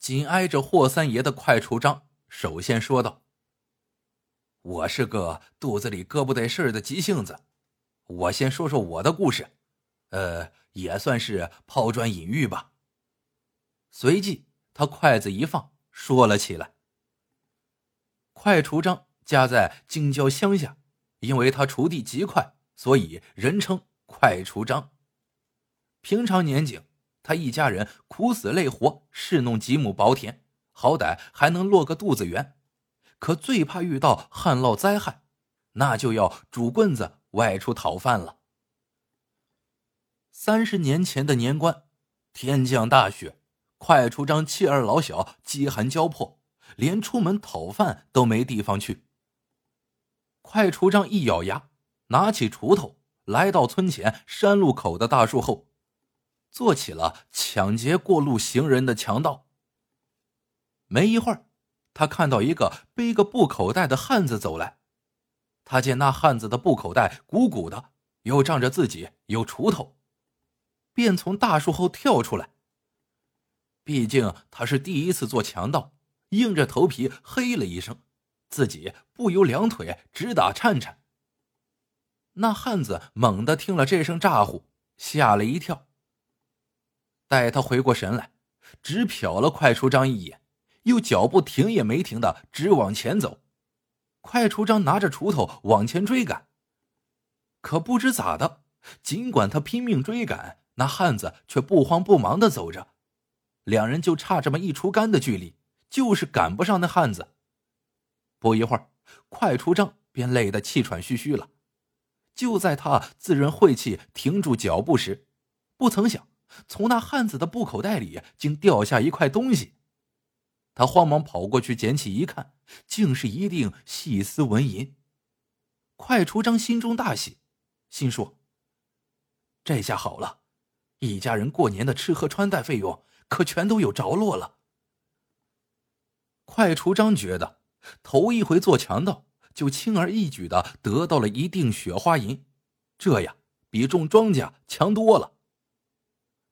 紧挨着霍三爷的快出章首先说道：“我是个肚子里搁不得事儿的急性子，我先说说我的故事，呃，也算是抛砖引玉吧。”随即，他筷子一放，说了起来。快厨张家在京郊乡下，因为他锄地极快，所以人称快厨张。平常年景，他一家人苦死累活侍弄几亩薄田，好歹还能落个肚子圆。可最怕遇到旱涝灾害，那就要拄棍子外出讨饭了。三十年前的年关，天降大雪。快出张妻儿老小饥寒交迫，连出门讨饭都没地方去。快出张一咬牙，拿起锄头，来到村前山路口的大树后，做起了抢劫过路行人的强盗。没一会儿，他看到一个背个布口袋的汉子走来，他见那汉子的布口袋鼓鼓的，又仗着自己有锄头，便从大树后跳出来。毕竟他是第一次做强盗，硬着头皮嘿了一声，自己不由两腿直打颤颤。那汉子猛地听了这声咋呼，吓了一跳。待他回过神来，只瞟了快出章一眼，又脚步停也没停的直往前走。快出章拿着锄头往前追赶，可不知咋的，尽管他拼命追赶，那汉子却不慌不忙的走着。两人就差这么一锄杆的距离，就是赶不上那汉子。不一会儿，快出章便累得气喘吁吁了。就在他自认晦气，停住脚步时，不曾想从那汉子的布口袋里竟掉下一块东西。他慌忙跑过去捡起一看，竟是一锭细丝纹银。快出章心中大喜，心说：“这下好了，一家人过年的吃喝穿戴费用。”可全都有着落了。快出章觉得头一回做强盗，就轻而易举的得到了一锭雪花银，这呀比种庄稼强多了。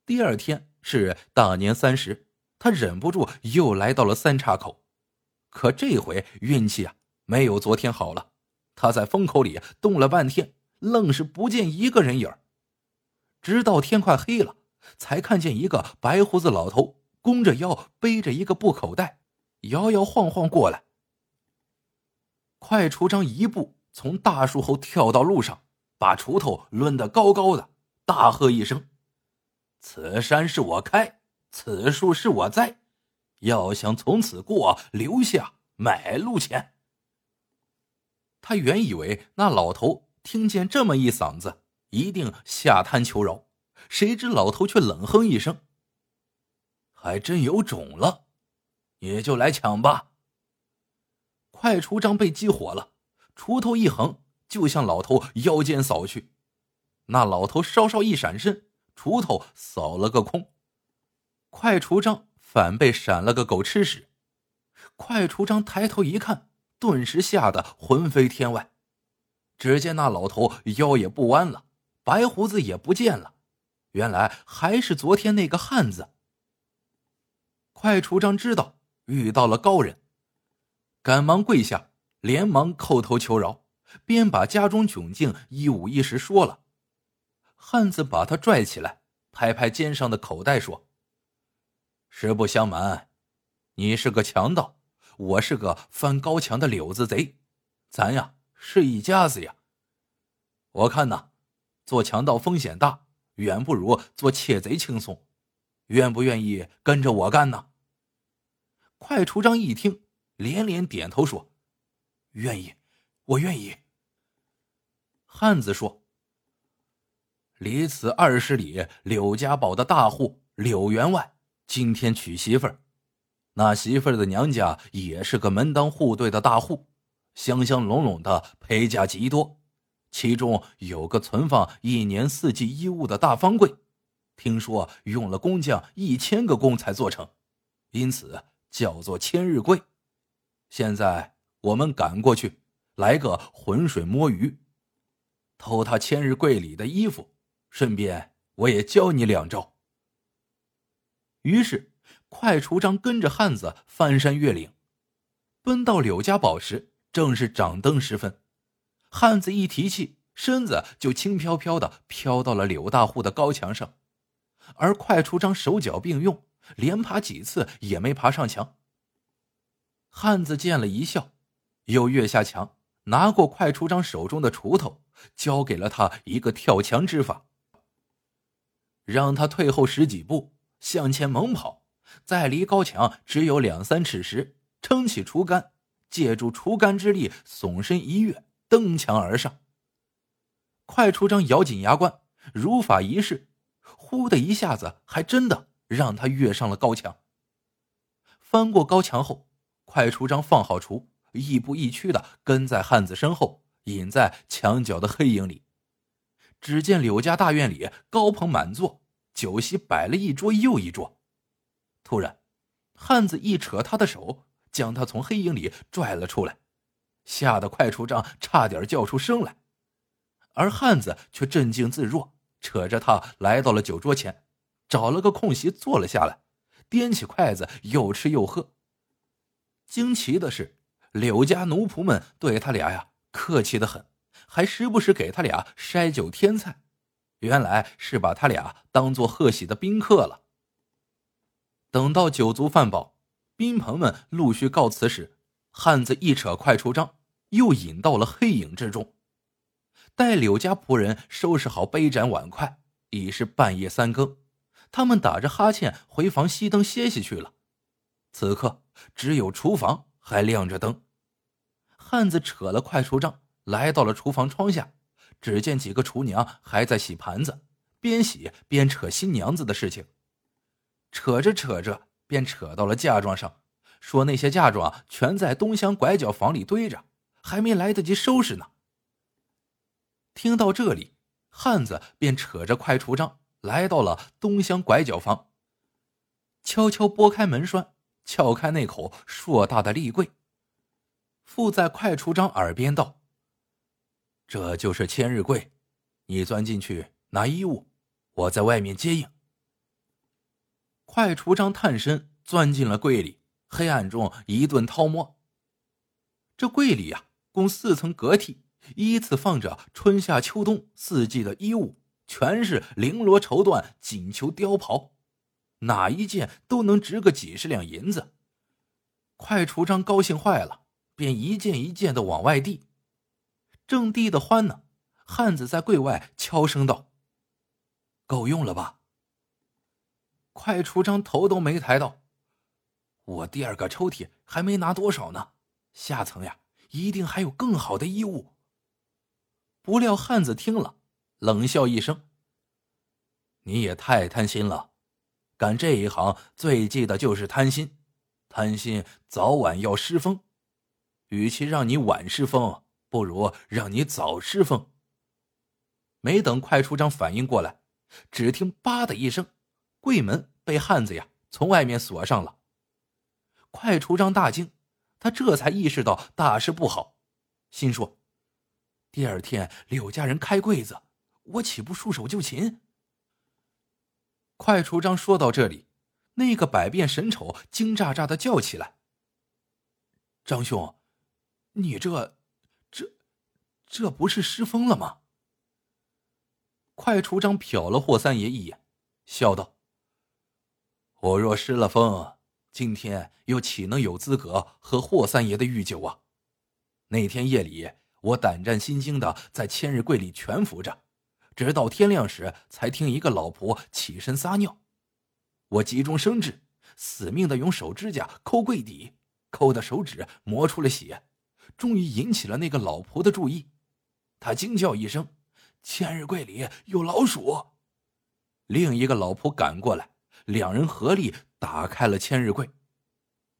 第二天是大年三十，他忍不住又来到了三岔口，可这回运气啊没有昨天好了。他在风口里冻了半天，愣是不见一个人影直到天快黑了。才看见一个白胡子老头弓着腰，背着一个布口袋，摇摇晃晃过来。快出张一步从大树后跳到路上，把锄头抡得高高的，大喝一声：“此山是我开，此树是我栽，要想从此过，留下买路钱。”他原以为那老头听见这么一嗓子，一定下滩求饶。谁知老头却冷哼一声：“还真有种了，你就来抢吧。”快出章被激火了，锄头一横就向老头腰间扫去。那老头稍稍一闪身，锄头扫了个空，快锄章反被闪了个狗吃屎。快锄章抬头一看，顿时吓得魂飞天外。只见那老头腰也不弯了，白胡子也不见了。原来还是昨天那个汉子。快锄章知道遇到了高人，赶忙跪下，连忙叩头求饶，便把家中窘境一五一十说了。汉子把他拽起来，拍拍肩上的口袋说：“实不相瞒，你是个强盗，我是个翻高墙的柳子贼，咱呀是一家子呀。我看呐，做强盗风险大。”远不如做窃贼轻松，愿不愿意跟着我干呢？快出章一听，连连点头说：“愿意，我愿意。”汉子说：“离此二十里，柳家堡的大户柳员外今天娶媳妇儿，那媳妇儿的娘家也是个门当户对的大户，香香拢拢的陪嫁极多。”其中有个存放一年四季衣物的大方柜，听说用了工匠一千个工才做成，因此叫做千日柜。现在我们赶过去，来个浑水摸鱼，偷他千日柜里的衣服，顺便我也教你两招。于是快出章跟着汉子翻山越岭，奔到柳家堡时，正是掌灯时分。汉子一提气，身子就轻飘飘的飘到了柳大户的高墙上，而快出章手脚并用，连爬几次也没爬上墙。汉子见了一笑，又跃下墙，拿过快出章手中的锄头，教给了他一个跳墙之法，让他退后十几步，向前猛跑。在离高墙只有两三尺时，撑起竹竿，借助竹竿之力，耸身一跃，登墙而上。快出章咬紧牙关，如法一试，呼的一下子，还真的让他跃上了高墙。翻过高墙后，快出章放好锄，亦步亦趋的跟在汉子身后，隐在墙角的黑影里。只见柳家大院里高朋满座，酒席摆了一桌又一桌。突然，汉子一扯他的手，将他从黑影里拽了出来，吓得快出帐差点叫出声来。而汉子却镇静自若，扯着他来到了酒桌前，找了个空隙坐了下来，掂起筷子又吃又喝。惊奇的是，柳家奴仆们对他俩呀客气的很，还时不时给他俩筛酒添菜，原来是把他俩当做贺喜的宾客了。等到酒足饭饱，宾朋们陆续告辞时，汉子一扯快出帐，又引到了黑影之中。待柳家仆人收拾好杯盏碗筷，已是半夜三更，他们打着哈欠回房熄灯歇息去了。此刻只有厨房还亮着灯。汉子扯了快出帐，来到了厨房窗下，只见几个厨娘还在洗盘子，边洗边扯新娘子的事情。扯着扯着，便扯到了嫁妆上，说那些嫁妆全在东厢拐角房里堆着，还没来得及收拾呢。听到这里，汉子便扯着快出章来到了东厢拐角房，悄悄拨开门栓，撬开那口硕大的立柜，附在快出章耳边道：“这就是千日柜，你钻进去拿衣物，我在外面接应。”快出章探身钻进了柜里，黑暗中一顿掏摸。这柜里呀，共四层隔屉，依次放着春夏秋冬四季的衣物，全是绫罗绸缎、锦绣貂袍，哪一件都能值个几十两银子。快出章高兴坏了，便一件一件的往外递。正递的欢呢，汉子在柜外悄声道：“够用了吧？”快出章头都没抬到，我第二个抽屉还没拿多少呢，下层呀一定还有更好的衣物。不料汉子听了，冷笑一声：“你也太贪心了，干这一行最忌的就是贪心，贪心早晚要失风。与其让你晚失风，不如让你早失奉。”没等快出章反应过来，只听“吧”的一声。柜门被汉子呀从外面锁上了，快出章大惊，他这才意识到大事不好，心说：“第二天柳家人开柜子，我岂不束手就擒？”快出章说到这里，那个百变神丑惊炸炸的叫起来：“张兄，你、这、这不是失风了吗？”快出章瞟了霍三爷一眼，笑道。我若失了风，今天又岂能有资格喝霍三爷的御酒啊？那天夜里，我胆战心惊的在千日柜里蜷伏着，直到天亮时，才听一个老婆起身撒尿。我急中生智，死命的用手指甲抠柜底，抠的手指磨出了血，终于引起了那个老婆的注意。他惊叫一声：“千日柜里有老鼠！”另一个老婆赶过来。两人合力打开了千日柜，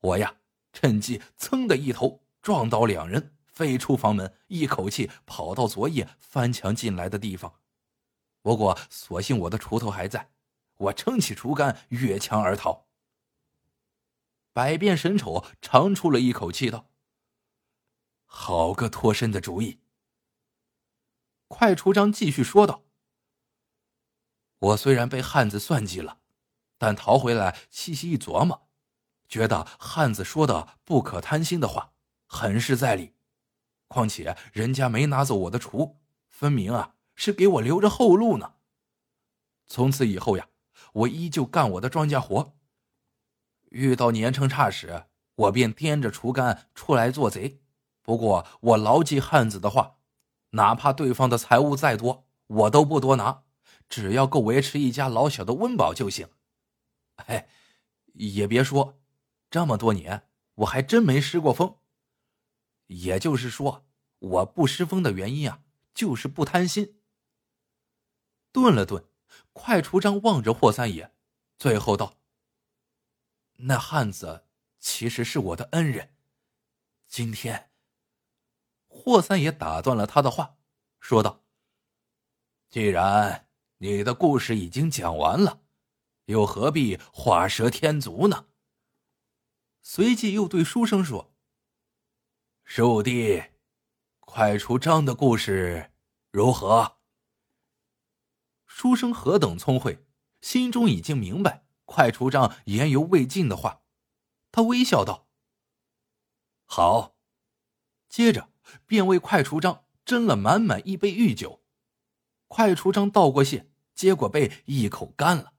我呀趁机噌的一头撞倒两人，飞出房门，一口气跑到昨夜翻墙进来的地方。不过所幸我的锄头还在，我撑起竹竿越墙而逃。百变神丑长出了一口气，道：“好个脱身的主意。”快出章继续说道：“我虽然被汉子算计了。”但逃回来细细一琢磨，觉得汉子说的不可贪心的话很是在理。况且人家没拿走我的厨，分明啊是给我留着后路呢。从此以后呀，我依旧干我的庄稼活。遇到年成差时，我便掂着锄杆出来做贼。不过我牢记汉子的话，哪怕对方的财物再多，我都不多拿，只要够维持一家老小的温饱就行。哎，也别说，这么多年我还真没失过风。也就是说，我不失风的原因啊，就是不贪心。顿了顿，快厨张望着霍三爷，最后道：“那汉子其实是我的恩人，今天。”霍三爷打断了他的话，说道：“既然你的故事已经讲完了，又何必画蛇添足呢？”随即又对书生说。十五弟，快出张的故事如何？书生何等聪慧，心中已经明白快出张言犹未尽的话。他微笑道：“好。”接着便为快出张斟了满满一杯御酒。快出张道过谢，结果被一口干了。